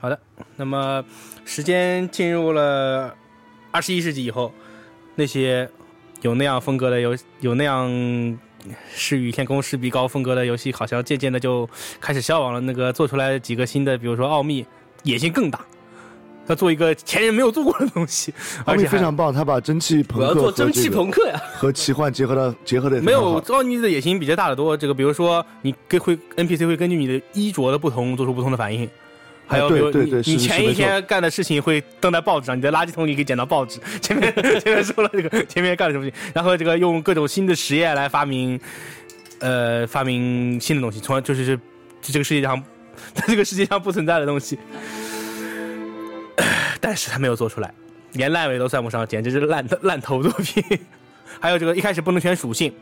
好的，那么时间进入了二十一世纪以后，那些有那样风格的游，有那样是与天空、势比高风格的游戏，好像渐渐的就开始消亡了。那个做出来几个新的，比如说奥秘，野心更大，他做一个前人没有做过的东西，奥秘 而且非常棒，他把蒸汽朋克我要做蒸汽朋克呀！和奇幻结合的结合的没有奥秘的野心比这大得多。这个比如说，你跟会 NPC 会根据你的衣着的不同做出不同的反应。还有，你你前一天干的事情会登在报纸上，你在垃圾桶里可以捡到报纸。前面 前面说了这个前面干了什么事情，然后这个用各种新的实验来发明，呃，发明新的东西，从而就是是这个世界上在 这个世界上不存在的东西，但是他没有做出来，连烂尾都算不上，简直是烂烂头作品。还有这个一开始不能选属性，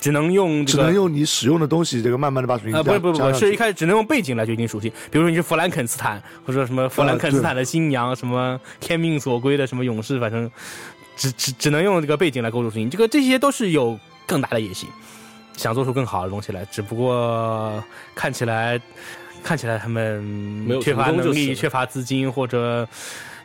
只能用这个只能用你使用的东西，这个慢慢的把属性啊，不加是不是不是，是一开始只能用背景来决定属性，比如说你是弗兰肯斯坦，或者说什么弗兰肯斯坦的新娘，什么天命所归的什么勇士，反正只只只能用这个背景来构筑属性。这个这些都是有更大的野心，想做出更好的东西来，只不过看起来看起来他们没有缺乏能力、缺乏资金或者。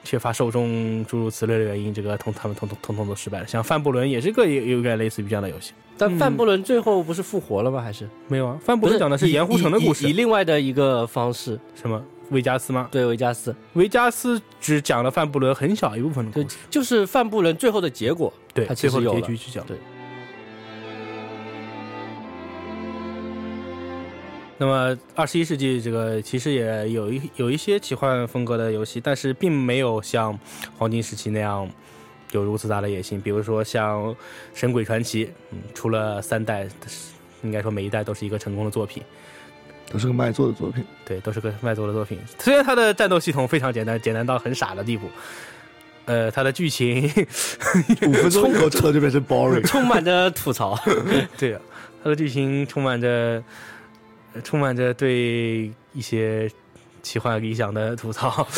缺乏受众诸如此类的原因，这个通他们通通通通都失败了。像范布伦也是个有有点类似于这样的游戏，但范布伦最后不是复活了吗？还是没有啊？范布伦讲的是盐湖城的故事以以以，另外的一个方式，什么维加斯吗？对维加斯，维加斯只讲了范布伦很小一部分的就故事，就是范布伦最后的结果，对，他其最后的实有了结局去讲。对。那么，二十一世纪这个其实也有一有一些奇幻风格的游戏，但是并没有像黄金时期那样有如此大的野心。比如说像《神鬼传奇》，嗯，出了三代，应该说每一代都是一个成功的作品。都是个卖座的作品。对，都是个卖座的作品。虽然它的战斗系统非常简单，简单到很傻的地步，呃，它的剧情，五分钟以后车就变成 boring。充满着吐槽。对啊，它的剧情充满着，呃充满着对一些奇幻理想的吐槽。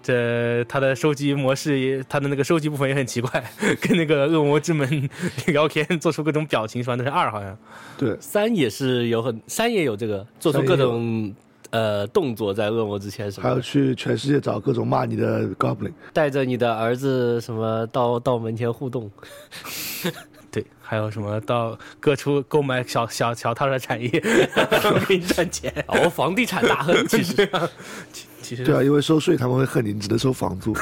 这他的收集模式也，它的那个收集部分也很奇怪，跟那个恶魔之门聊天做出各种表情，说那是二好像。对，三也是有很三也有这个做出各种呃动作在恶魔之前什还要，去全世界找各种骂你的 goblin。带着你的儿子什么到到门前互动，对，还有什么到各处购买小小小套的产业，给你赚钱。哦，房地产大亨其实 其实对啊，因为收税他们会恨你，你只能收房租。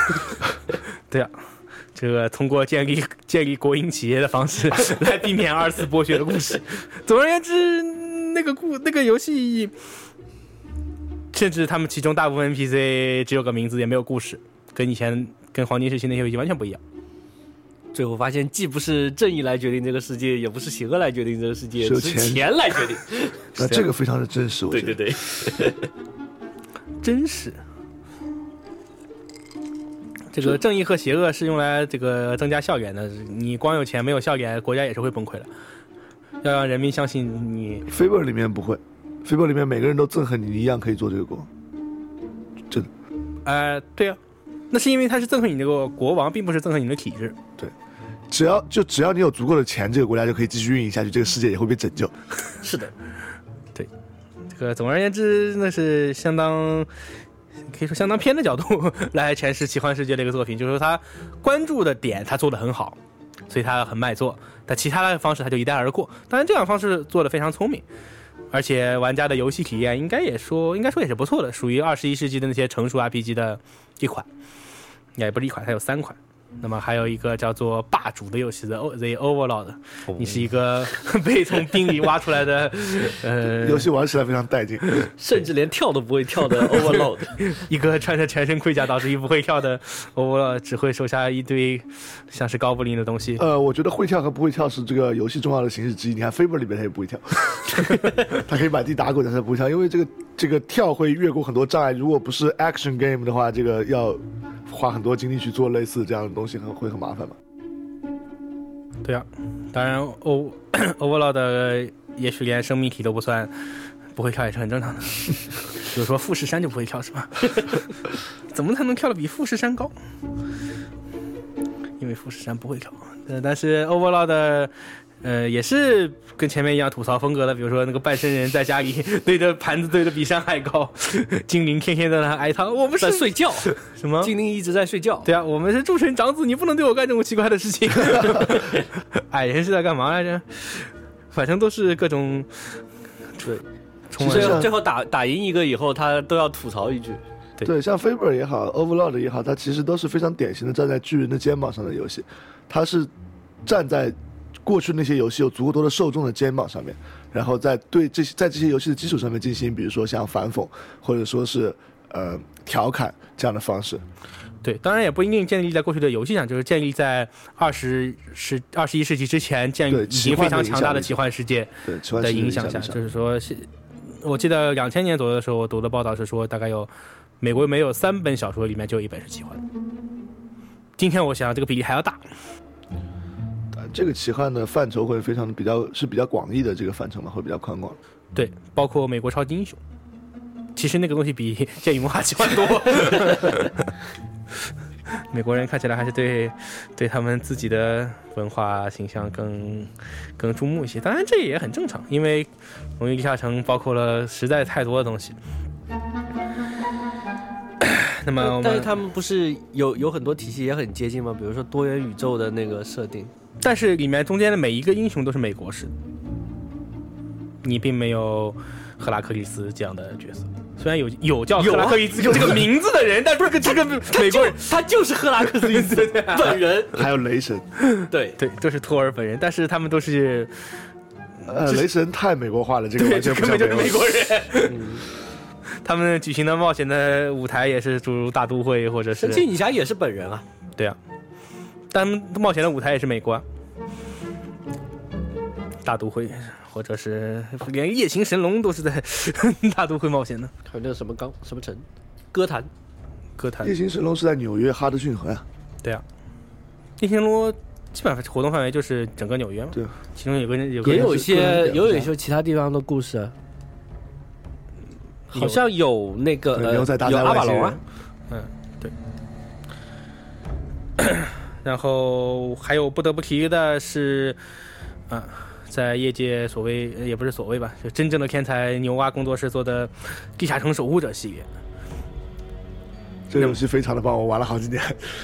对啊，这个通过建立建立国营企业的方式来避免二次剥削的故事。总而言之，那个故那个游戏，甚至他们其中大部分 NPC 只有个名字，也没有故事，跟以前跟黄金时期那些游戏完全不一样。最后发现既不是正义来决定这个世界，也不是邪恶来决定这个世界，是是钱钱来决定。那这个非常的真实，我觉得。对对对，真实。这个正义和邪恶是用来这个增加笑点的，你光有钱没有笑点，国家也是会崩溃的。要让人民相信你，Fable 里面不会，Fable 里面每个人都憎恨你，你一样可以做这个国。真的，呃，对啊，那是因为他是憎恨你这个国王，并不是憎恨你的体制。只要就只要你有足够的钱，这个国家就可以继续运营下去，这个世界也会被拯救。是的，对这个总而言之，那是相当可以说相当偏的角度来诠释奇幻世界的一个作品，就是说他关注的点他做的很好，所以他很卖座。但其他的方式他就一带而过。当然，这样方式做的非常聪明，而且玩家的游戏体验应该也说应该说也是不错的，属于二十一世纪的那些成熟 RPG 的一款，也不是一款，它有三款。那么还有一个叫做霸主的游戏的 The Overlord，你是一个 被从冰里挖出来的，呃，游戏玩起来非常带劲。甚至连跳都不会跳的 Overload，一个穿着全身盔甲导致一不会跳的 Overlord，只会手下一堆像是高布林的东西。呃，我觉得会跳和不会跳是这个游戏重要的形式之一。你看 f a b e r 里面他也不会跳，他可以满地打滚，但是他不会跳，因为这个这个跳会越过很多障碍。如果不是 action game 的话，这个要花很多精力去做类似这样的东西，很会很麻烦嘛。对啊，当然 O Overlord 也许连生命体都不算，不会跳也是很正常的。比如说富士山就不会跳是吧？怎么才能跳得比富士山高？因为富士山不会跳。呃，但是 Overlord 呃，也是跟前面一样吐槽风格的，比如说那个半身人在家里对着盘子对的比山还高，精灵天天在那哀叹我们是在睡觉，什么？精灵一直在睡觉。对啊，我们是诸神长子，你不能对我干这种奇怪的事情。矮 人是在干嘛来着？反正都是各种对，充满最后最后打打赢一个以后，他都要吐槽一句。对对，像 Faber 也好，Overlord 也好，它其实都是非常典型的站在巨人的肩膀上的游戏，它是站在过去那些游戏有足够多的受众的肩膀上面，然后在对这些在这些游戏的基础上面进行，比如说像反讽或者说是呃调侃这样的方式。对，当然也不一定建立在过去的游戏上，就是建立在二十世二十一世纪之前，建立已经非常强大的奇奇幻世界对，的影响下，就是说是，我记得两千年左右的时候，我读的报道是说，大概有美国没有三本小说里面就有一本是奇幻。今天我想这个比例还要大，呃这个奇幻的范畴会非常的比较是比较广义的这个范畴嘛，会比较宽广。对，包括美国超级英雄，其实那个东西比 剑与魔法奇幻多。美国人看起来还是对对他们自己的文化形象更更注目一些，当然这也很正常，因为《荣誉地下城》包括了实在太多的东西。那么，但是他们不是有有很多体系也很接近吗？比如说多元宇宙的那个设定，但是里面中间的每一个英雄都是美国式。的，你并没有赫拉克利斯这样的角色。虽然有有叫赫拉克利斯这个名字的人，但不是这个美国人。他就是赫拉克利斯 本人。还有雷神，对，对都是托尔本人，但是他们都是呃，雷神太美国化了，这个，完全不像美本就是美国人。他们举行的冒险的舞台也是诸如大都会或者是。神奇女侠也是本人啊。对啊，他们冒险的舞台也是美国。啊，大都会或者是连夜行神龙都是在 大都会冒险的。还有那个什么钢什么城，歌坛，歌坛。夜行神龙是在纽约哈德逊河呀、对啊，夜行罗基本上活动范围就是整个纽约嘛，对，其中有个有个也有一些也有一些其他地方的故事啊。好像有那个呃牛仔大有战外星阿瓦隆啊人，嗯，对。然后还有不得不提的是，啊，在业界所谓呃也不是所谓吧，就真正的天才牛蛙工作室做的《地下城守护者》系列，这个游戏非常的棒，我玩了好几年。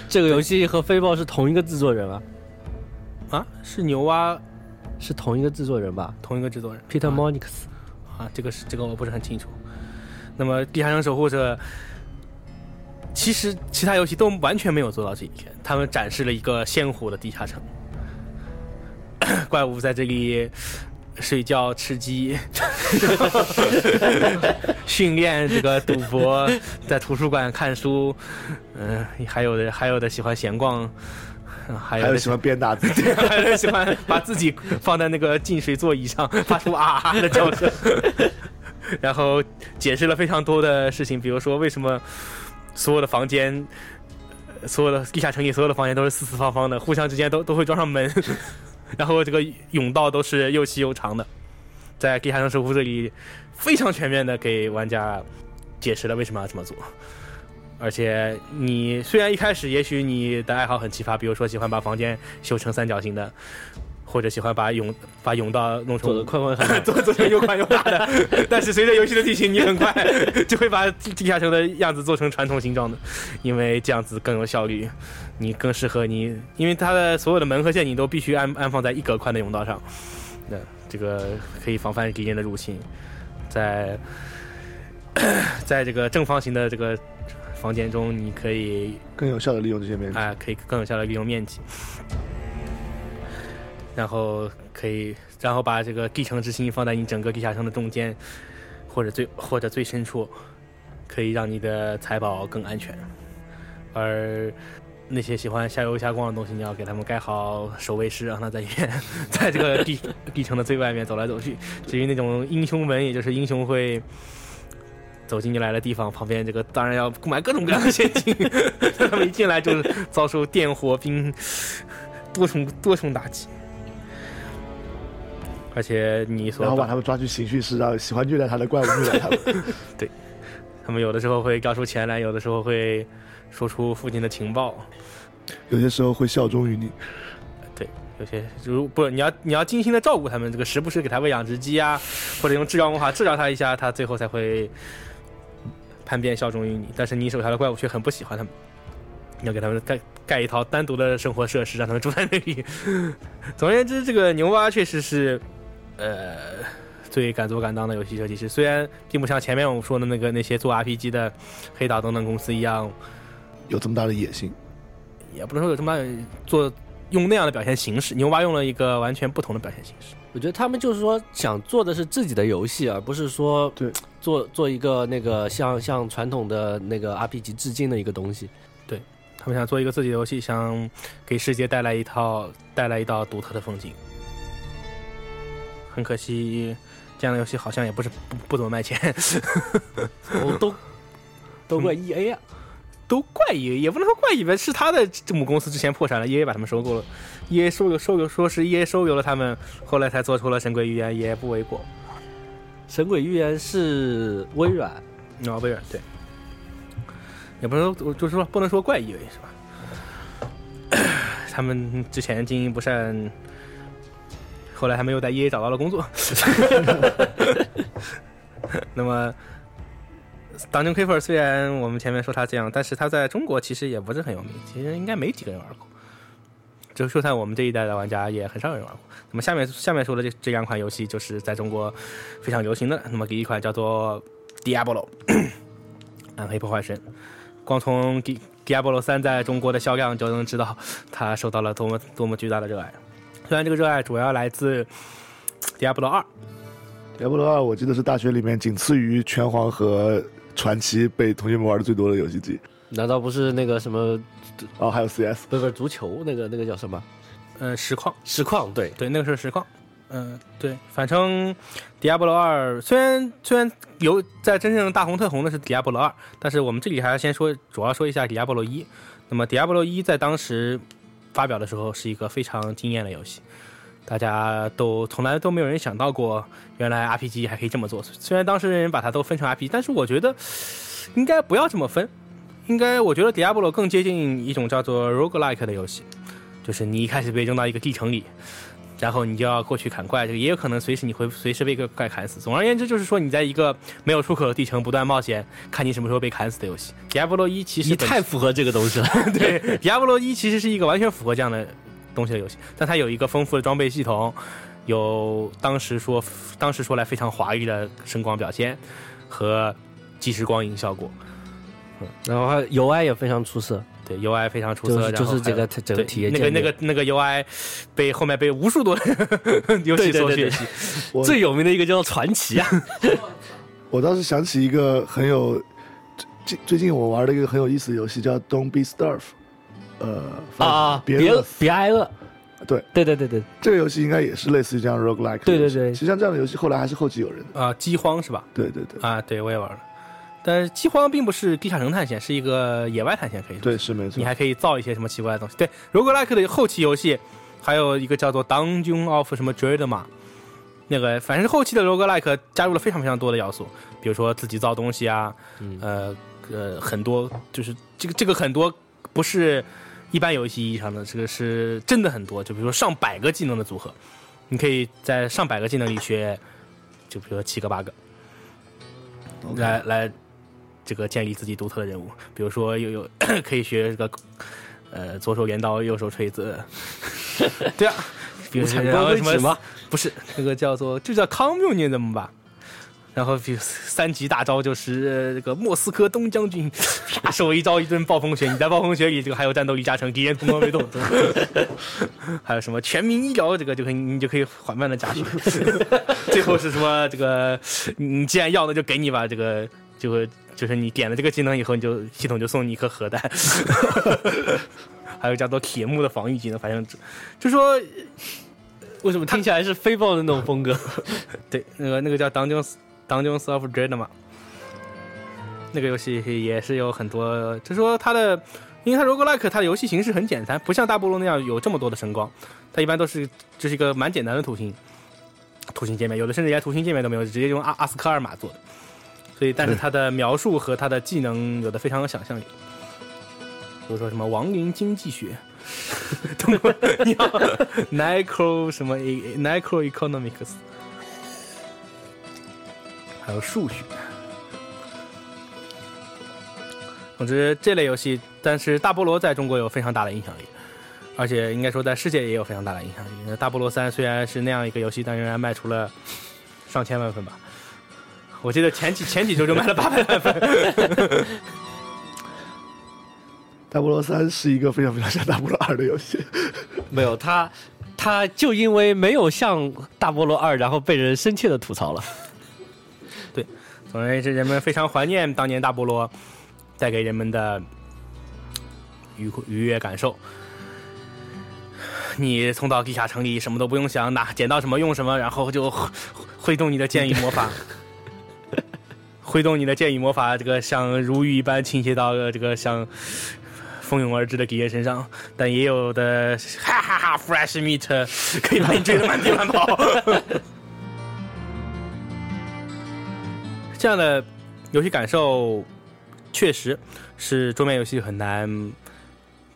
这个游戏和飞豹是同一个制作人啊，啊，是牛蛙是同一个制作人吧同一个制作人？Peter 啊 Monix。啊，这个是这个我不是很清楚。那么《地下城守护者》其实其他游戏都完全没有做到这一点，他们展示了一个鲜活的地下城，怪物在这里睡觉、吃鸡、训练这个赌博，在图书馆看书，嗯、还有的还有的喜欢闲逛。嗯还有的还有喜欢编大字，还有人喜欢把自己放在那个进水座椅上，发出啊啊的叫声，然后解释了非常多的事情，比如说为什么所有的房间，所有的地下城里所有的房间都是四四方方的，互相之间都都会装上门，然后这个甬道都是又细又长的，在地下城守护这里非常全面的给玩家解释了为什么要这么做。而且你虽然一开始也许你的爱好很奇葩，比如说喜欢把房间修成三角形的，或者喜欢把泳把甬道弄成做的宽宽很做做成又宽又大的，但是随着游戏的进行，你很快就会把地下城的样子做成传统形状的，因为这样子更有效率，你更适合你，因为它的所有的门和陷阱都必须安安放在一格宽的甬道上，那这个可以防范敌人的入侵，在 在这个正方形的这个房间中，你可以更有效的利用这些面积。啊、可以更有效的利用面积，然后可以，然后把这个地城之心放在你整个地下城的中间，或者最或者最深处，可以让你的财宝更安全。而那些喜欢瞎游瞎逛的东西，你要给他们盖好守卫室，让他在里面，在这个地地城的最外面走来走去。至于那种英雄门，也就是英雄会。走进来的地方，旁边这个当然要购买各种各样的陷阱，他们一进来就是遭受电火冰多重多重打击，而且你所然后把他们抓去刑讯室，让喜欢虐待他的怪物虐待他们。对他们有的时候会交出钱来，有的时候会说出父亲的情报，有些时候会效忠于你。对有些如不你要你要精心的照顾他们，这个时不时给他喂养殖鸡啊，或者用治疗魔法治疗他一下，他最后才会叛变效忠于你。但是你手下的怪物却很不喜欢他们，你要给他们盖盖一套单独的生活设施，让他们住在那里。总而言之，这个牛蛙确实是呃最敢做敢当的游戏设计师，虽然并不像前面我们说的那个那些做 RPG 的黑岛等等公司一样。有这么大的野心，也不能说有这么大做用那样的表现形式，牛蛙用了一个完全不同的表现形式。我觉得他们就是说想做的是自己的游戏，而不是说对做做一个那个像像传统的那个 RPG 致敬的一个东西。对他们想做一个自己的游戏，想给世界带来一套带来一道独特的风景。很可惜，这样的游戏好像也不是不不怎么卖钱，哦，都都 怪 EA 啊。都怪 EA，也不能说怪 EA，是他的这母公司之前破产了，EA 把他们收购了，EA 收购收购说是 EA 收购了他们，后来才做出了《神鬼预言》，也不为过。神鬼预言是微软，啊，微软对，也不能说，就是说不能说怪 EA 是吧？他们之前经营不善，后来还没有在 EA 找到了工作。那么。Dungeon Keeper 虽然我们前面说他这样，但是他在中国其实也不是很有名，其实应该没几个人玩过。就就算我们这一代的玩家也很少有人玩过。那么下面下面说的这这两款游戏就是在中国非常流行的。那么第一款叫做 Diablo，暗黑破坏神。光从 Diablo 三在中国的销量就能知道它受到了多么多么巨大的热爱。虽然这个热爱主要来自 Diablo 二，Diablo 二我记得是大学里面仅次于拳皇和。传奇被同学们玩的最多的游戏机，难道不是那个什么？哦，还有 CS，不是不是足球那个那个叫什么？呃，实况，实况，对对，那个是实况。嗯，对，反正 Diablo 二虽然虽然有在真正大红特红的是 Diablo 二，但是我们这里还要先说，主要说一下 Diablo 一。那么 Diablo 一在当时发表的时候是一个非常惊艳的游戏。大家都从来都没有人想到过，原来 RPG 还可以这么做。虽然当时人把它都分成 RPG，但是我觉得应该不要这么分。应该我觉得 Diablo 更接近一种叫做 roguelike 的游戏，就是你一开始被扔到一个地城里，然后你就要过去砍怪，这个也有可能随时你会随时被一个怪砍死。总而言之，就是说你在一个没有出口的地城不断冒险，看你什么时候被砍死的游戏。Diablo 一其实太符合这个东西了。对，Diablo 一其实是一个完全符合这样的。东西的游戏，但它有一个丰富的装备系统，有当时说当时说来非常华丽的声光表现和即时光影效果，嗯，然后它 UI 也非常出色，对 UI 非常出色，就是这个整个体验那个那个那个 UI 被后面被无数多游戏 所学习，最有名的一个叫做传奇啊，我倒是想起一个很有最最近我玩的一个很有意思的游戏叫 Don't Be Starve。呃啊，别别挨饿，对对对对对，这个游戏应该也是类似于这样 roguelike。对对对，其实像这样的游戏后来还是后继有人啊，饥荒是吧？对对对，啊，对我也玩了，但是饥荒并不是地下城探险，是一个野外探险，可以说对是没错，你还可以造一些什么奇怪的东西。对 roguelike 的后期游戏还有一个叫做 Dungeon of 什么 Dread 嘛，那个反正后期的 roguelike 加入了非常非常多的要素，比如说自己造东西啊，呃呃很多就是这个这个很多不是。一般游戏意义上的这个是真的很多，就比如说上百个技能的组合，你可以在上百个技能里学，就比如说七个八个，来来这个建立自己独特的人物。比如说有有 可以学这个呃左手镰刀右手锤子，对啊，比如说什么不是那个叫做就叫 communism 吧。然后，比如三级大招就是这个莫斯科东将军，啪 手一招一顿暴风雪，你在暴风雪里这个还有战斗力加成，敌人通通被动。还有什么全民医疗，这个就可以你就可以缓慢的加血。最后是什么这个你既然要那就给你吧，这个就会就是你点了这个技能以后，你就系统就送你一颗核弹。还有叫做铁木的防御技能，反正就说为什么听起来是飞豹的那种风格？对，那个那个叫当将。当中 s o f Dread 嘛，那个游戏也是有很多，就说它的，因为它 Roguelike 它的游戏形式很简单，不像大菠萝那样有这么多的神光，它一般都是就是一个蛮简单的图形，图形界面，有的甚至连图形界面都没有，直接用阿阿斯科尔玛做的，所以但是他的描述和他的技能有的非常有想象力，比如说什么亡灵经济学。通过你要 Necro 什么 e- Necro Economics，还有数学。总之，这类游戏，但是大菠萝在中国有非常大的影响力，而且应该说在世界也有非常大的影响力。那大菠萝三虽然是那样一个游戏，但仍然卖出了上千万份吧。我记得前几前几周就卖了八百万份。大菠萝三是一个非常非常像大菠萝二的游戏，没有他，他就因为没有像大菠萝二，然后被人深切的吐槽了。对总而言之，人们非常怀念当年大菠萝带给人们的愉快愉悦感受。你冲到地下城里，什么都不用想，拿捡到什么用什么，然后就挥挥动你的剑与魔法，挥动你的剑与魔法，这个像如雨一般倾泻到这个像蜂拥而至的敌人身上。但也有的哈哈哈 fresh meat 可以把你追得满地乱跑。这样的游戏感受确实是桌面游戏很难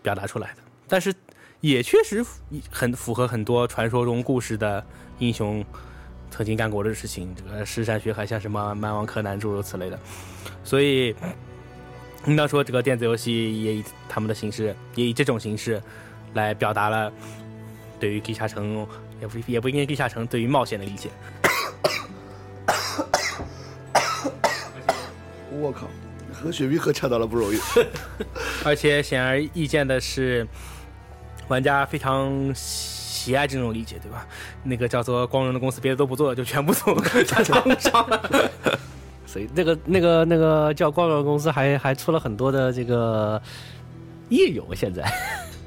表达出来的，但是也确实很符合很多传说中故事的英雄曾经干过的事情，这个尸山血海，像什么蛮王柯南诸如此类的，所以应当说这个电子游戏也以他们的形式，也以这种形式来表达了对于地下城，也不也不应该地下城对于冒险的理解。我靠，和雪碧喝呛到了不容易。而且显而易见的是，玩家非常喜爱这种理解，对吧？那个叫做光荣的公司，别的都不做，就全部做家常无上了。所以那个那个那个叫光荣公司还还出了很多的这个夜游，现在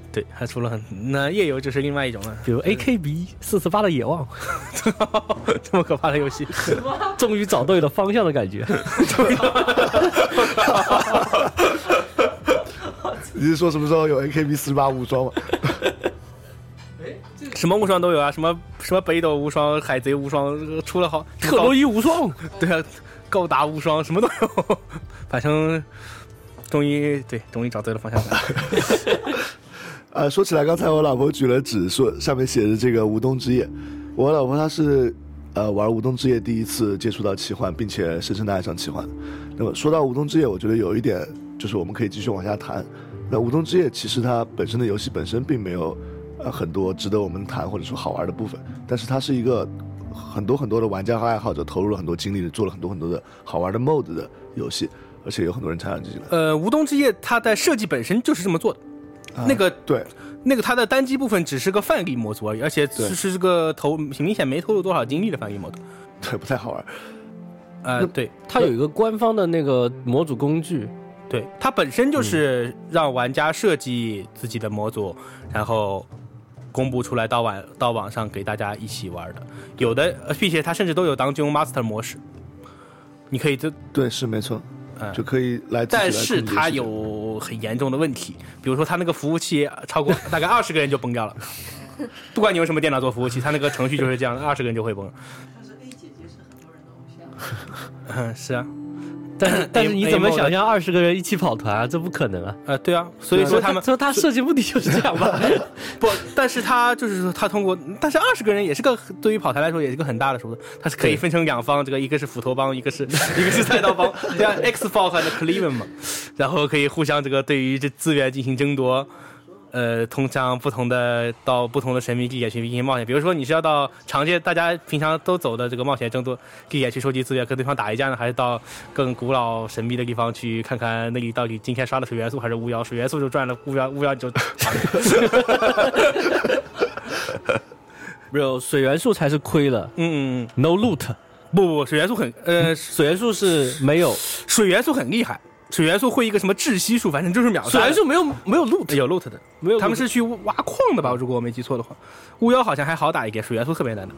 对，还出了很那夜游就是另外一种了，比如 AKB 四十八的野望，这么可怕的游戏，终于找对了方向的感觉。你是说什么时候有 AKB 四十八武装吗？什么无双都有啊，什么什么北斗无双、海贼无双，出了好特洛伊无双，对啊，高达无双什么都有，反正终于对，终于找对了方向感。呃，说起来，刚才我老婆举了纸，说上面写着这个《无冬之夜》。我老婆她是呃玩《无冬之夜》第一次接触到奇幻，并且深深的爱上奇幻。那么说到《无冬之夜》，我觉得有一点就是我们可以继续往下谈。那《无冬之夜》其实它本身的游戏本身并没有呃很多值得我们谈或者说好玩的部分，但是它是一个很多很多的玩家和爱好者投入了很多精力，做了很多很多的好玩的 MOD 的游戏，而且有很多人参与进来。呃，无冬之夜它的设计本身就是这么做的。那个对，那个它的单机部分只是个范例模组而已，而且对是这个投明显没投入多少精力的范例模组。对，不太好玩。呃，对它有一个官方的那个模组工具，对，它本身就是让玩家设计自己的模组，然后公布出来到网到网上给大家一起玩的。有的，呃并且它甚至都有当 Dungeon Master 模式，你可以这对，是没错，嗯。就可以来但是它有很严重的问题，比如说它那个服务器超过 大概二十个人就崩掉了，不管你用什么电脑做服务器，它那个程序就是这样，二十个人就会崩。但是 A 姐姐是很多人的偶像。嗯，是啊，但是但是你怎么想象二十个人一起跑团啊？这不可能啊！呃，对啊，所以说他们说他设计目的就是这样吧？不，但是他就是说他通过，但是二十个人也是个对于跑团来说也是个很大的数字，他是可以分成两方，这个一个是斧头帮，一个是一个是菜刀帮，对啊，X Fox 和 Cleveland 嘛，然后可以互相这个对于这资源进行争夺。呃，通向不同的到不同的神秘地点去进行冒险，比如说你是要到常见大家平常都走的这个冒险争夺地点去收集资源，跟对方打一架呢，还是到更古老神秘的地方去看看那里到底今天刷的水元素还是巫妖？水元素就赚了，巫妖巫妖就 没有水元素才是亏了嗯。，no loot。不不，水元素很呃，水元素是没有，水元素很厉害，水元素会一个什么窒息术，反正就是秒杀的。水元素没有没有 loot，有 loot 的，没有他们是去挖矿的吧？如果我没记错的话，巫妖好像还好打一点，水元素特别难的。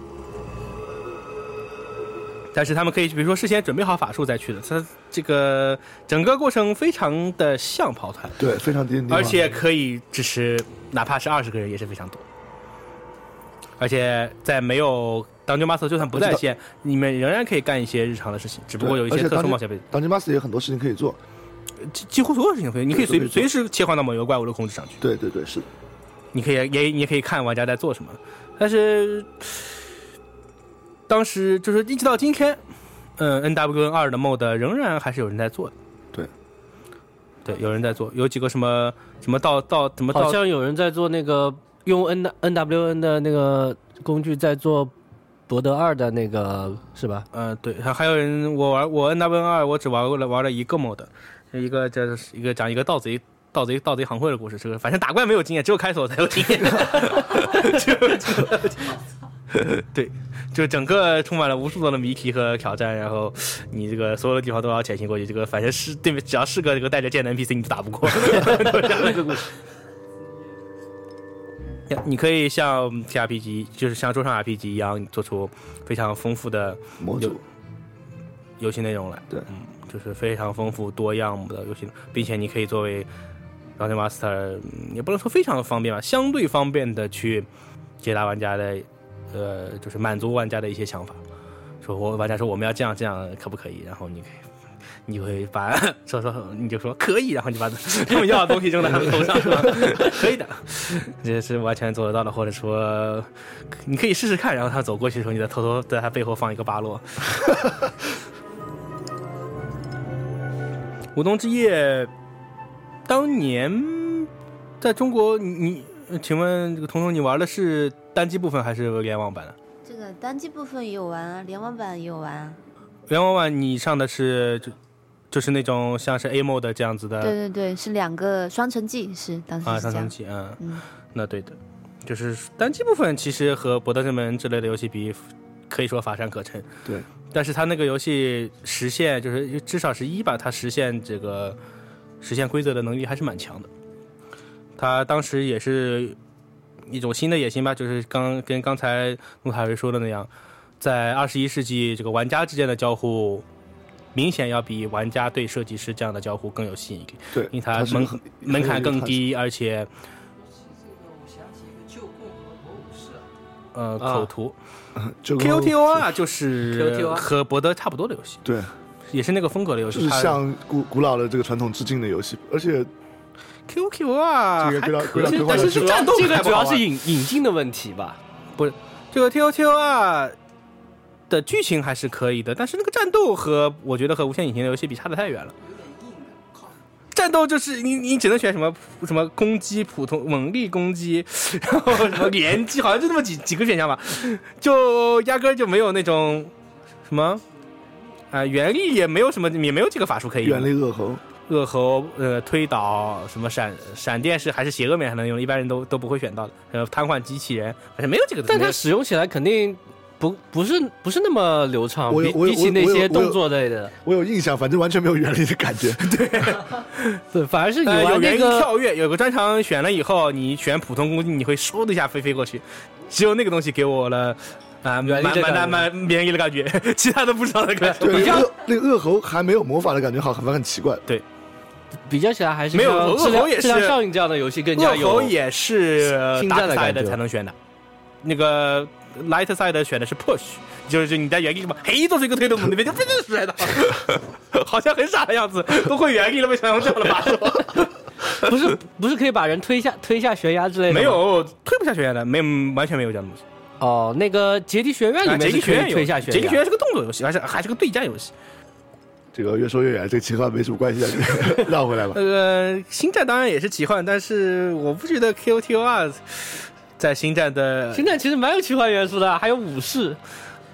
但是他们可以，比如说事先准备好法术再去的，它这个整个过程非常的像跑团，对，非常低而且可以支持哪怕是二十个人也是非常多。而且在没有当 u master 就算不在线，你们仍然可以干一些日常的事情，只不过有一些特殊冒险被当今 master 也有很多事情可以做。几几乎所有事情可以，你可以随随时切换到某一个怪物的控制上去。对对对，是的。你可以也你也可以看玩家在做什么，但是当时就是一直到今天，嗯，N W N 二的 mod 仍然还是有人在做的。对，对，有人在做，有几个什么什么到到什么到好像有人在做那个用 N N W N 的那个工具在做博德二的那个是吧？呃，对，还还有人我玩我 N W N 二，我只玩过了玩了一个 mod，一个这是一个讲一个盗贼盗贼盗贼行会的故事，这个反正打怪没有经验，只有开锁才有经验，就对，就整个充满了无数多的谜题和挑战，然后你这个所有的地方都要潜行过去，这个反正是对面只要是个这个带着剑的 NPC 你都打不过，就这样的一个故事。你可以像 TRPG，就是像桌上 RPG 一样，做出非常丰富的模组，游戏内容来。对嗯，就是非常丰富多样的游戏，并且你可以作为 r o n Master，也不能说非常的方便吧，相对方便的去解答玩家的，呃，就是满足玩家的一些想法。说我玩家说我们要这样这样，可不可以？然后你可以。你会把 说说，你就说可以，然后你把他们要的东西扔在他们头上，是吧？可以的，这是完全做得到的，或者说你可以试试看，然后他走过去的时候，你再偷偷在他背后放一个巴洛。舞动之夜当年在中国，你你请问这个彤彤，你玩的是单机部分还是联网版的？这个单机部分也有玩啊，联网版也有玩啊。联网版你上的是就就是那种像是 A mode 这样子的对对对，是两个双城记，是当时啊，是这样。上升器，嗯，嗯，那对的，就是单机部分其实和博德之门之类的游戏比，可以说乏善可陈。对，但是它那个游戏实现就是至少是一吧，它实现这个实现规则的能力还是蛮强的。他当时也是一种新的野心吧，就是刚跟刚才陆海瑞说的那样，在二十一世纪这个玩家之间的交互。明显要比玩家对设计师这样的交互更有吸引力，对，因为它门门槛更低，而且呃啊口图。就跟 QTOR 就是和博德差不多的游戏，对，也是那个风格的游戏。就是它向古古老的这个传统致敬的游戏，而且个归到还可以归到规划的是但是战斗这个主要是引引引进的问题吧？不是这个 QQR 的剧情还是可以的，但是那个战斗和我觉得和无限引擎的游戏比差的太远了。战斗就是你你只能选什么什么攻击、普通猛力攻击，然后什么连击，好像就那么几几个选项吧，就压根儿就没有那种什么。啊、原力也没有什么，也没有几个法术可以用。远离恶猴，恶猴呃推倒什么闪闪电是还是邪恶面还能用，一般人都都不会选到的。呃，瘫痪机器人，反正没有几个。但它使用起来肯定不不是不是那么流畅，比比起那些动作类的，我有印象，反正完全没有原理的感觉。对，对，反而是你呃有玩那原因个跳跃，有个专长选了以后，你选普通攻击，你会嗖的一下飞飞过去，只有那个东西给我了啊蛮蛮蛮蛮便宜的感觉，其他的不知道的感觉。对，比较恶那个恶猴还没有魔法的感觉，好，很很奇怪。对。比较起来还是没有恶猴也是质量效应这样的游戏更加有恶猴也是星大赛的才能选的，那个 light side 选的是 push，就是你在原地什么，嘿，做出一个推动那边就飞就出来的，好像很傻的样子，都会原地了，为什么用这样的法术？不是不是可以把人推下推下悬崖之类的？没有推不下悬崖的，没有完全没有这样的东西。哦，那个杰迪学院里啊面是可以杰迪学院有推下悬崖，杰迪学院是个动作游戏，还是还是个对战游戏。这个越说越远，这个奇幻没什么关系的，绕回来吧。呃，星战当然也是奇幻，但是我不觉得 QTOR 在星战的星战其实蛮有奇幻元素的，还有武士。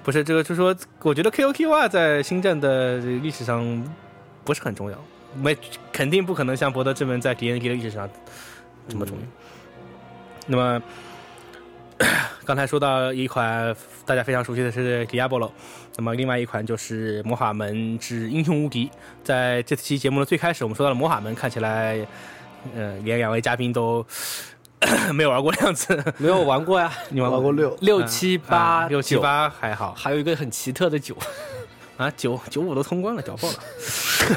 不是这个，就是说，我觉得 QQR 在星战的历史上不是很重要，没肯定不可能像博德之门在 D&D 的历史上这么重要。那么 刚才说到一款大家非常熟悉的是 Diablo，那么另外一款就是魔法门之英雄无敌。在这期节目的最开始，我们说到了魔法门，看起来，呃，连两位嘉宾都 没有玩过的样子。没有玩过呀，你玩玩过六，六七八啊六七，八还好还有一个很奇特的九，啊，九九五都通关了，屌爆了！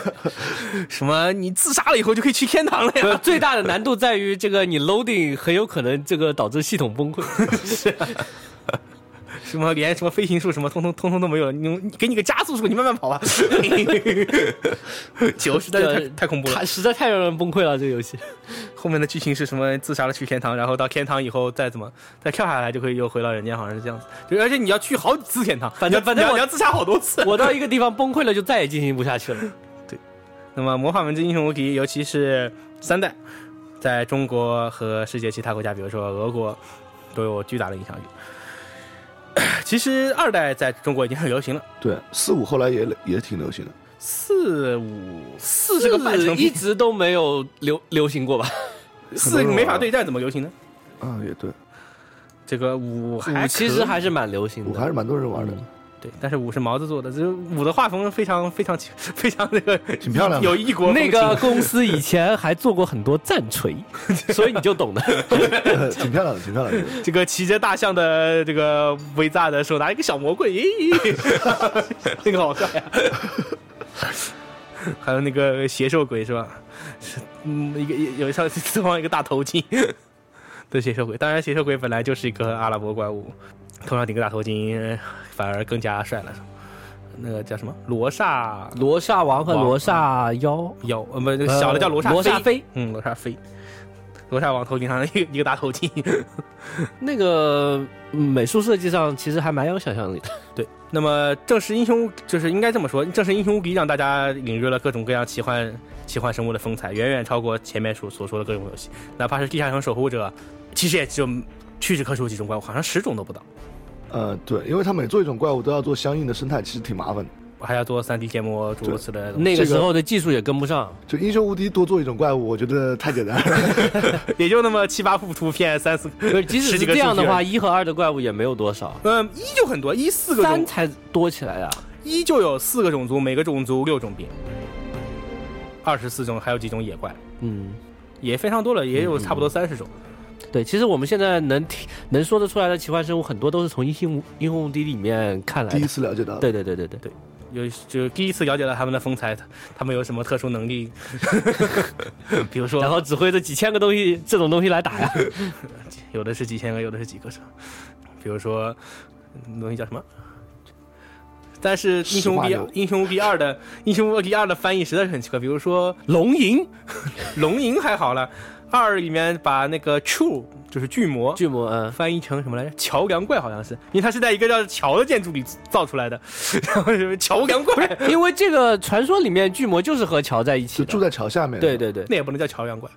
什么？你自杀了以后就可以去天堂了呀？最大的难度在于这个你 loading 很有可能这个导致系统崩溃。什么连什么飞行术什么通通通通都没有了，你你给你个加速术，你慢慢跑吧。九实在是太太恐怖了太。实在太让人崩溃了，这个游戏。后面的剧情是什么？自杀了去天堂，然后到天堂以后再怎么再跳下来就可以又回到人间，好像是这样子。就而且你要去好几次天堂，反正反正我你要自杀好多次。我到 一个地方崩溃了，就再也进行不下去了。对那么《魔法门之英雄无敌》，尤其是三代，在中国和世界其他国家，比如说俄国，都有巨大的影响力。其实二代在中国已经很流行了，对，四五后来也也挺流行的。四五四这个半成品，一直都没有流流行过吧？四没法对战怎么流行呢？啊，也对，这个五还五其实还是蛮流行的，五还是蛮多人玩的。对，但是五是毛子做的，这五的画风非常非常非常那个 挺漂亮的有异国风那个公司以前还做过很多战锤，所以你就懂的。挺漂亮的，挺漂亮的。这个骑着大象的这个威扎的手拿一个小魔棍，咦，那个好帅呀、还有那个邪兽鬼是吧？是嗯，一个有一上四方一个大头巾的邪兽鬼，当然邪兽鬼本来就是一个阿拉伯怪物，头上顶个大头巾，反而更加帅了。那个叫什么罗刹罗刹王和罗刹妖，妖，呃，不，那个小的叫罗刹罗刹飞，嗯，罗刹飞，罗刹王头顶上一个一个大头巾。那个嗯美术设计上其实还蛮有想象力的。对，那么正式英雄就是应该这么说，正式英雄无敌让大家领略了各种各样奇幻奇幻生物的风采，远远超过前面所所说的各种游戏。哪怕是地下城守护者，其实也只有屈指可数几种怪物，好像十种都不到。呃，对，因为他每做一种怪物都要做相应的生态，其实挺麻烦的。还要做 3D 建模，诸如此类的。那个时候的技术也跟不上，就英雄无敌多做一种怪物，我觉得太简单了。也就那么七八幅图片，三四即使是十几个这样的话，一和二的怪物也没有多少，嗯，一就很多，一四个，三才多起来啊。一就有四个种族，每个种族六种兵，二十四种，还有几种野怪，嗯，也非常多了，也有差不多三十种。对，其实我们现在能听能说得出来的奇幻生物很多都是从英雄英雄无敌里面看来第一。次了解到，对对对对对对，有就是第一次了解到他们的风采，他们有什么特殊能力，比如说，然后指挥着几千个东西这种东西来打呀。有的是几千个，有的是几个是吧，比如说那东西叫什么？但是英雄无敌英雄无敌二的英雄无敌二的翻译实在是很奇怪，比如说龙吟龙吟还好了，二里面把那个 true 就是巨魔巨魔，嗯，翻译成什么来着？桥梁怪好像是，因为它是在一个叫桥的建筑里造出来的，然后什么桥梁怪，因为这个传说里面巨魔就是和桥在一起住在桥下面。对对对，那也不能叫桥梁怪，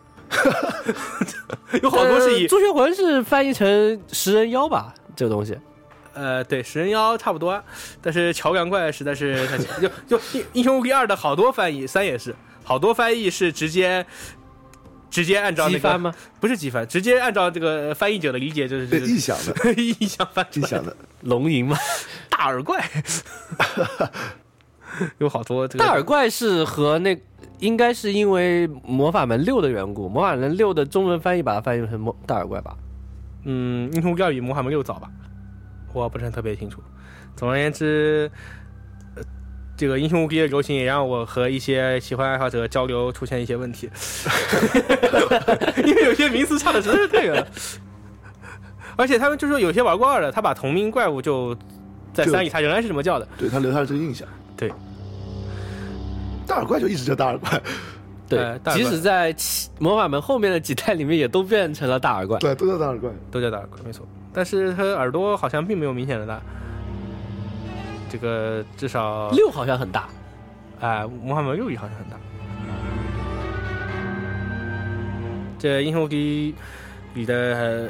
有好多是以呃朱雀魂是翻译成食人妖吧？这个东西，呃，对，食人妖差不多，但是桥梁怪实在是太强。就就英英雄无敌二的好多翻译，三也是。好多翻译是直接直接按照那个翻吗？不是机翻，直接按照这个翻译者的理解就是对，臆想的，意想翻出来臆想的。龙吟吗？大耳怪，有好多这个大耳怪是和那应该是因为魔法门六的缘故，魔法门六的中文翻译把它翻译成魔大耳怪吧？嗯，应该要比魔法门六早吧，我不是很特别清楚。总而言之，呃，这个英雄无敌的流行也让我和一些喜欢爱好者交流出现一些问题，因为有些名词差的实在是太远了。而且他们就说有些玩过二的，他把同名怪物就在三里他仍然是这么叫的。对他留下了这个印象。对，大耳怪就一直叫大耳怪，对，即使在魔法门后面的几代里面，也都变成了大耳怪。对，都叫大耳怪。都叫大耳怪，没错。但是他耳朵好像并没有明显的大，这个至少六好像很大，哎，魔法门六一好像很大。这英雄无敌里的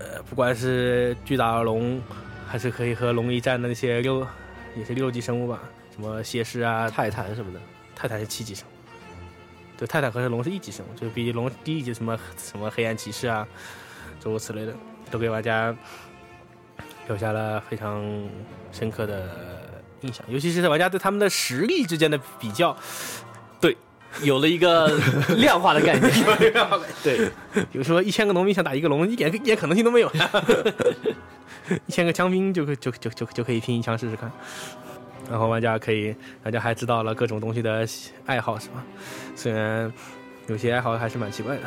呃，不管是巨大的龙，还是可以和龙一战的那些六，也是六级生物吧，什么蝎狮啊、泰坦什么的。泰坦是七级生物，对，泰坦和龙是一级生物，就是比龙低一级，什么什么黑暗骑士啊，诸如此类的，都给玩家留下了非常深刻的印象，尤其是玩家对他们的实力之间的比较，对 有了一个量化的概念。对，比如说一千个农民想打一个龙，一点一点可能性都没有呀，一千个枪兵就可就就就就可以拼一枪试试看。然后玩家可以，大家还知道了各种东西的爱好是吧？虽然有些爱好还是蛮奇怪的，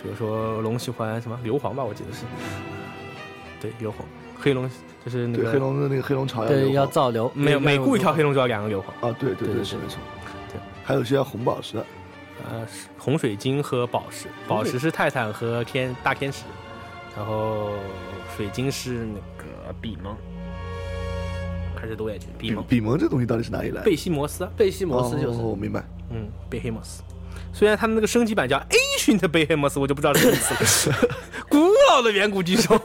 比如说龙喜欢什么硫磺吧，我记得是，对硫磺黑龙就是那，个黑龙的那个黑龙潮对，要造流，每每雇一条黑龙。就要两个硫磺，啊，对对对对是没错。对，还有些要红宝石的，呃，是红水晶和宝石，宝石是泰坦和天大天使，然后水晶是那个比蒙，还是多眼睛比比蒙比蒙这东西到底是哪里来的？贝西摩斯啊，贝西摩斯就是哦，我明白。嗯，贝黑摩斯。虽然他们那个升级版叫 Ancient 贝黑摩斯，我就不知道什么意思了。古老的远古巨兽，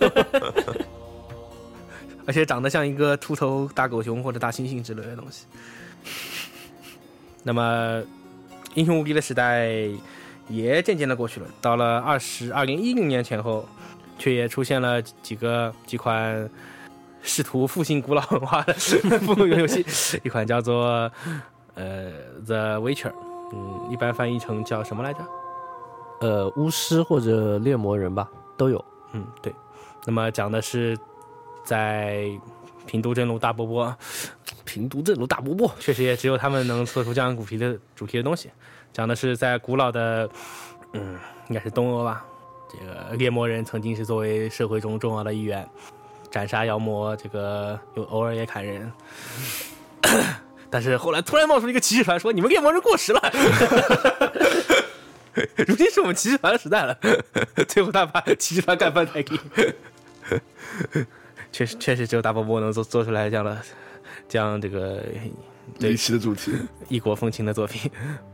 而且长得像一个秃头大狗熊或者大猩猩之类的东西。那么，英雄无敌的时代也渐渐的过去了。到了二十二零一零年前后，却也出现了几个几款试图复兴古老文化的复古游戏，一款叫做呃《The Witcher》，嗯，一般翻译成叫什么来着？呃，巫师或者猎魔人吧，都有。嗯，对。那么讲的是在平都镇路大波波，平都镇路大波波，确实也只有他们能做出这样主题的主题的东西。讲的是在古老的，嗯，应该是东欧吧，这个猎魔人曾经是作为社会中重要的一员，斩杀妖魔，这个有偶尔也砍人。但是后来突然冒出一个骑士团，说你们猎魔人过时了，如今是我们骑士团的时代了。最后他把骑士团干翻才给。确实，确实只有大波波能做做出来这样的，这样这个对离奇的主题，异国风情的作品。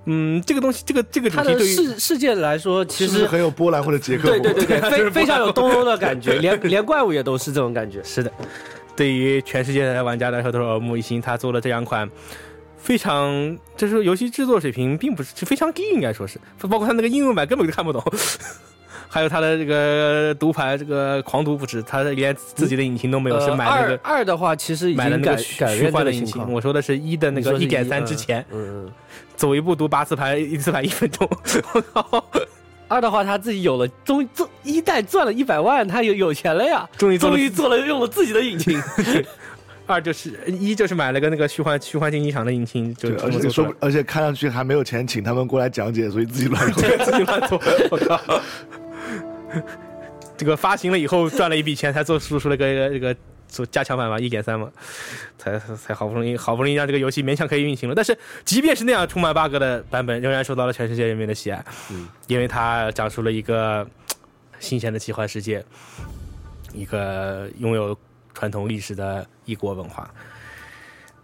嗯，这个东西，这个这个主题对于世世界来说，其实是是很有波兰或者捷克？对对对对，非 非常有东欧的感觉，连连怪物也都是这种感觉。是的，对于全世界的玩家来说都是耳目一新。他做了这两款非常，就是游戏制作水平并不是是非常低，应该说是，包括他那个英文版根本就看不懂。还有他的这个读盘，这个狂读不止，他连自己的引擎都没有，是买那个二的话，其实已买了经改那个虚幻的引擎。我说的是一的那个一点三嗯之前，嗯嗯。走一步读八次盘，一次盘一分钟。我靠！二的话，他自己有了，终于做一代赚了一百万，他有有钱了呀，终于做了终于做了用了自己的引擎。二就是一就是买了个那个虚幻虚幻竞技场的引擎，就对，而且说，而且看上去还没有钱请他们过来讲解，所以自己乱 用。自己乱做，我靠！这个发行了以后赚了一笔钱，才做出出了个这个做加强版嘛，一点三嘛，才才好不容易好不容易让这个游戏勉强可以运行了。但是即便是那样充满 bug 的版本，仍然受到了全世界人民的喜爱，嗯，因为它讲述了一个 新鲜的奇幻世界，一个拥有传统历史的异国文化。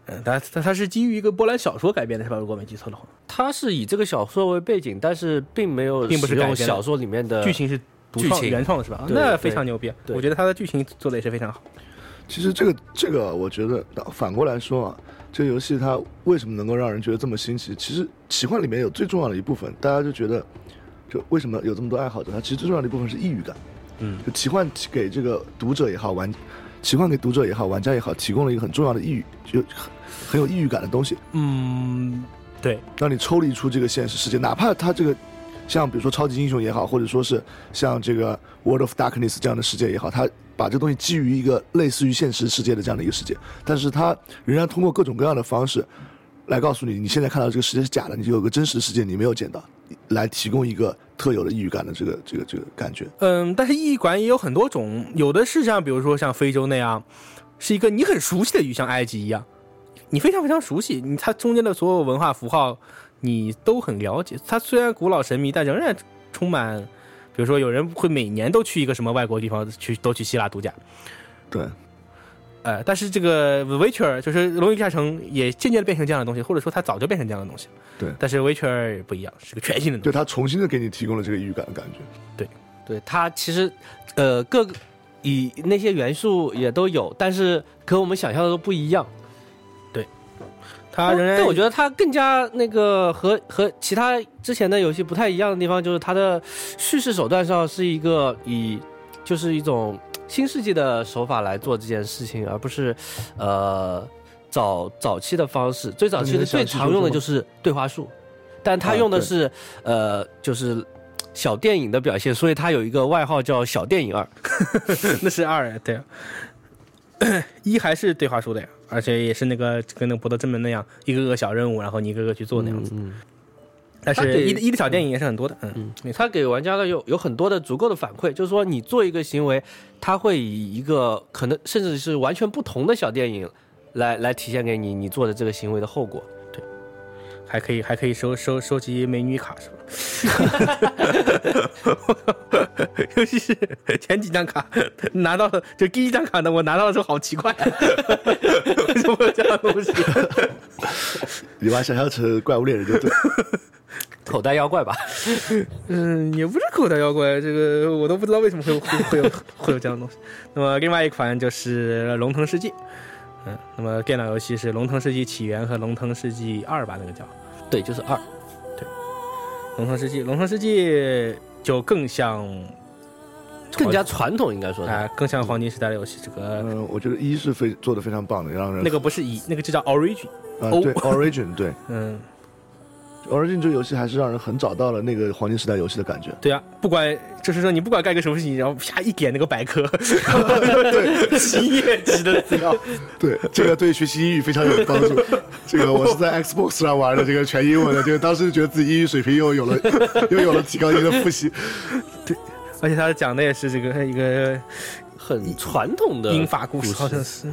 嗯，它它它是基于一个波兰小说改编的，是吧？如果没记错的话，它是以这个小说为背景，但是并没有并不是用小说里面的剧情是独创剧情原创的是吧？对那非常牛逼我觉得他的剧情做的也是非常好。其实这个这个，我觉得反过来说啊，这个游戏它为什么能够让人觉得这么新奇？其实奇幻里面有最重要的一部分，大家就觉得，就为什么有这么多爱好者？它其实最重要的一部分是抑郁感。嗯，就奇幻给这个读者也好，玩奇幻给读者也好，玩家也好，提供了一个很重要的抑郁，就很很有抑郁感的东西，嗯，对，让你抽离出这个现实世界，哪怕它这个。像比如说超级英雄也好，或者说是像这个 World of Darkness 这样的世界也好，它把这东西基于一个类似于现实世界的这样的一个世界，但是它仍然通过各种各样的方式来告诉你，你现在看到这个世界是假的，你就有个真实的世界你没有见到，来提供一个特有的异域感的这个这个这个感觉。嗯，但是异域馆也有很多种，有的是像比如说像非洲那样，是一个你很熟悉的域，像埃及一样，你非常非常熟悉，你它中间的所有文化符号你都很了解。它虽然古老神秘，但仍然充满，比如说有人会每年都去一个什么外国地方去，都去希腊度假。对，呃，但是这个 The Witcher 就是《龙与地下城》也渐渐的变成这样的东西，或者说它早就变成这样的东西。对但是 Witcher 不一样，是个全新的东西。对它重新的给你提供了这个抑郁感的感觉。对对它其实，呃，各个以那些元素也都有，但是和我们想象的都不一样。它仍然，但我觉得他更加那个和和其他之前的游戏不太一样的地方，就是它的叙事手段上是一个以就是一种新世纪的手法来做这件事情，而不是呃早早期的方式。最早期的最常用的就是对话术，但他用的是、呃就是小电影的表现，所以它有一个外号叫“小电影二。那是二对啊，一还是对话术的呀，而且也是那个跟那个博德之门那样，一个个小任务，然后你一个个去做那样子。嗯但是一的一的小电影也是很多的，嗯嗯，没错，它给玩家的有有很多的足够的反馈，就是说你做一个行为，他会以一个可能甚至是完全不同的小电影来来体现给你你做的这个行为的后果。还可以还可以收收收集美女卡是吧？尤其是前几张卡拿到了，就第一张卡呢，我拿到的时候好奇怪，为什么有这样的东西？你把它想象成怪物猎人就对。口袋妖怪吧，嗯，也不是口袋妖怪，这个我都不知道为什么会会会有会有这样的东西。那么另外一款就是《龙腾世纪》，嗯，那么电脑游戏是《龙腾世纪起源》和《龙腾世纪二》吧，那个叫《对，就是二。对龙腾世纪》。《龙腾世纪》就更像更加传统，应该说啊、更像黄金时代的游戏。这个、嗯，我觉得一是非做的非常棒的，让人那个不是一，那个就叫 Origin。啊、哦对 Origin 对嗯，Origin 这个游戏还是让人很找到了那个黄金时代游戏的感觉。对啊，不管就是说你不管干个什么事情，然后啪一点那个百科，对，七页级的资料。对，这个对学习英语非常有帮助。这个我是在 Xbox 上玩的，这个全英文的，就当时觉得自己英语水平又有了又有了提高，一个复习。对而且他讲的也是这个一个很传统的英法故事，好像是。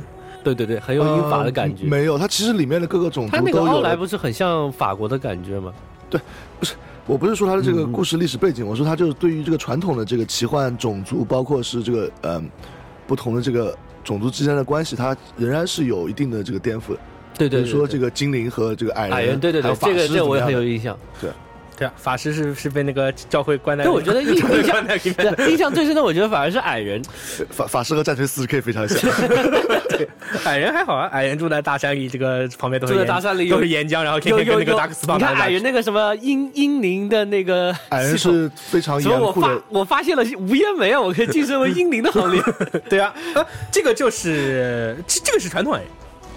对对对，很有英法的感觉。呃没有，它其实里面的各个种它那个族都有了。奥莱不是很像法国的感觉吗？对，不是我不是说它的这嗯个故事历史背景，我说它就是对于这个传统的这个奇幻种族，包括是这个嗯不同的这个种族之间的关系，它仍然是有一定的这个颠覆的。对对对，比如说这个精灵和这个矮人，矮人，对对对，这个师这个我也很有印象。对啊，法师是是被那个教会关在。对，我觉得印印象印象最深的，我觉得反而是矮人。法法师和战锤四十 K 非常像。对 矮人还好啊，矮人住在大山里，这个旁边都是住在大山里有都是岩浆，然后天天跟那个达克斯你看矮人那个什么英英灵的那个矮人是非常什么我发严酷的，我发现了无烟煤啊，我可以晋升为英灵的行列。对啊，呃，这个就是这这个是传统矮人，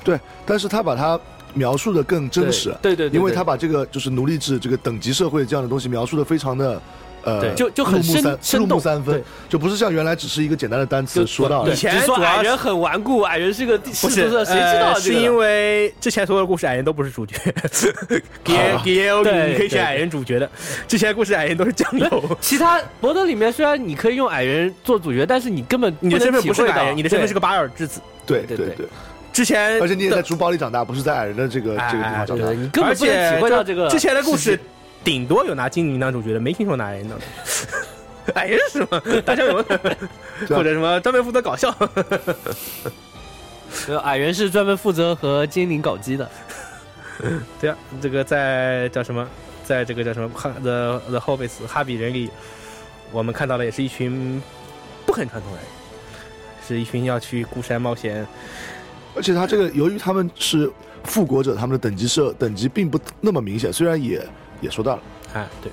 对，但是他把它描述的更真实，对对对对。因为他把这个就是奴隶制这个等级社会这样的东西描述的非常的。呃，就就很生入三入木生动。三分，就不是像原来只是一个简单的单词说到了。以。前说矮人很顽固，矮人是个不不是？谁知道呃是因？为之前所有的故事矮人都不是主角。g a o 对你可以选矮人主角的，之前故事矮人都是酱油。其他博德里面虽然你可以用矮人做主角，但是你根本你的身份不是矮人，你的身份是个个巴尔之子。对对对对。对，之前而且你也在的珠宝里长大，不是在矮人的这个哎这个地方长大。你根而本不能且体会到这个之前的故事，顶多有拿精灵当主角的，没听说拿矮人的。矮人是什么？大酱油，或者什么专门负责搞笑。矮人是专门负责和精灵搞基的。对啊，这个在叫什么，在这个叫什么哈 The The Hobbits 哈比人里，我们看到的也是一群不很传统的人，是一群要去孤山冒险。而且他这个由于他们是复国者，他们的等级设等级并不那么明显，虽然也也说到了啊，对，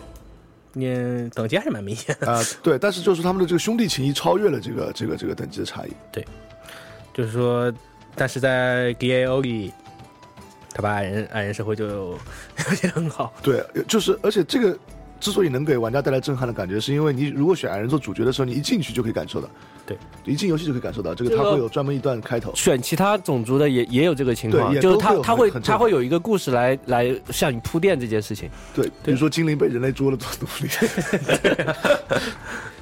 你等级还是蛮明显的。啊、对，但是就是他们的这个兄弟情谊超越了这个这个这个等级的差异。对就是说，但是在 D A O 里，他把矮人矮人社会就 表现很好。对，就是而且这个之所以能给玩家带来震撼的感觉，是因为你如果选矮人做主角的时候，你一进去就可以感受到，对，一进游戏就可以感受到这个，这个它会有专门一段开头。选其他种族的也也有这个情况，就是他他会他会有一个故事来来向你铺垫这件事情。对，比如说精灵被人类捉了做奴隶，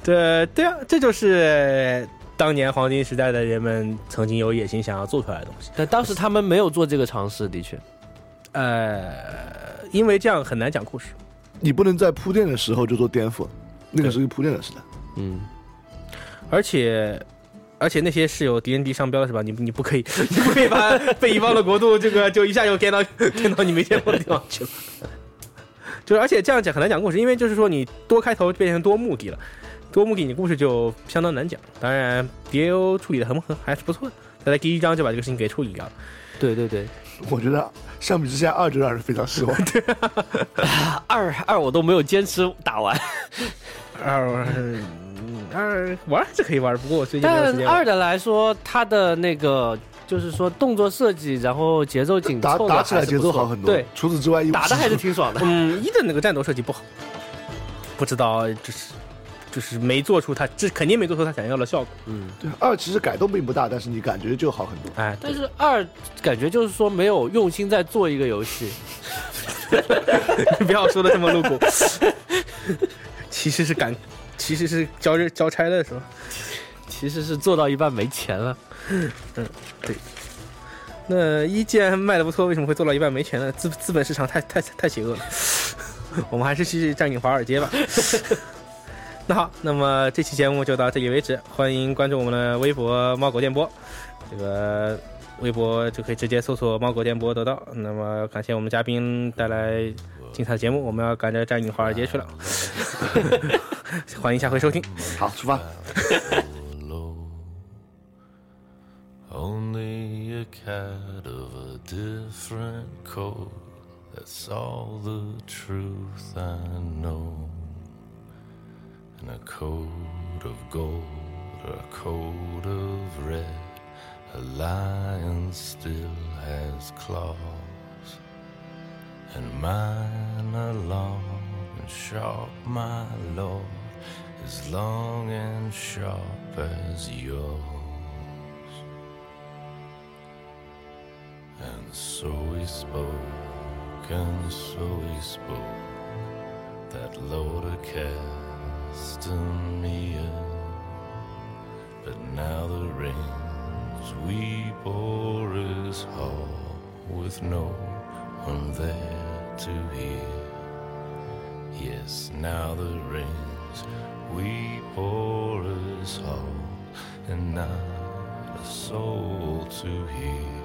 对对啊，这就是当年黄金时代的人们曾经有野心想要做出来的东西。但当时他们没有做这个尝试，的确。呃，因为这样很难讲故事。你不能在铺垫的时候就做颠覆，那个是一个铺垫的时代。嗯，而且而且那些是有 D N D 商标的是吧？你你不可以，你不可以把被遗忘的国度这个就一下又颠到颠到你没见过的地方去了。就是而且这样讲很难讲故事，因为就是说你多开头变成多目的了，多目的你故事就相当难讲。当然 D A O 处理的很很还是不错的，他在第一章就把这个事情给处理掉了。对对对，我觉得相比之下，二就让人非常失望。二二我都没有坚持打完，二嗯二玩是可以玩，不过我最近但。二的来说，它的那个就是说动作设计，然后节奏紧打凑打打起来节奏好很多。对，，除此之外一打的还是挺爽的。嗯，一的那个战斗设计不好，不知道就是就是没做出他这肯定没做出他想要的效果。嗯，对二其实改动并不大，但是你感觉就好很多。哎，但是二感觉就是说没有用心在做一个游戏，你 不要说的这么露骨。其实是赶，其实是交交差的时候？其实是做到一半没钱了。嗯，对那一既然卖的不错，为什么会做到一半没钱呢？资资本市场太太太邪恶了。我们还是去占领华尔街吧。那好，那么这期节目就到这里为止。欢迎关注我们的微博“猫狗电波”，这个微博就可以直接搜索“猫狗电波”得到。那么感谢我们嘉宾带来精彩的节目，我们要赶着占领华尔街去了。欢迎下回收听。好，出发。low. Only a cat of a different coat. That's all the truth I know. And a coat of gold or a coat of red. A lion still has claws. And mine are long and sharp, my lord, as long and sharp as yours. And so we spoke, and so we spoke, that Lord of But now the rains we bore is hall with no one there to hear. Yes, now the rains we pour is hall and not a soul to hear.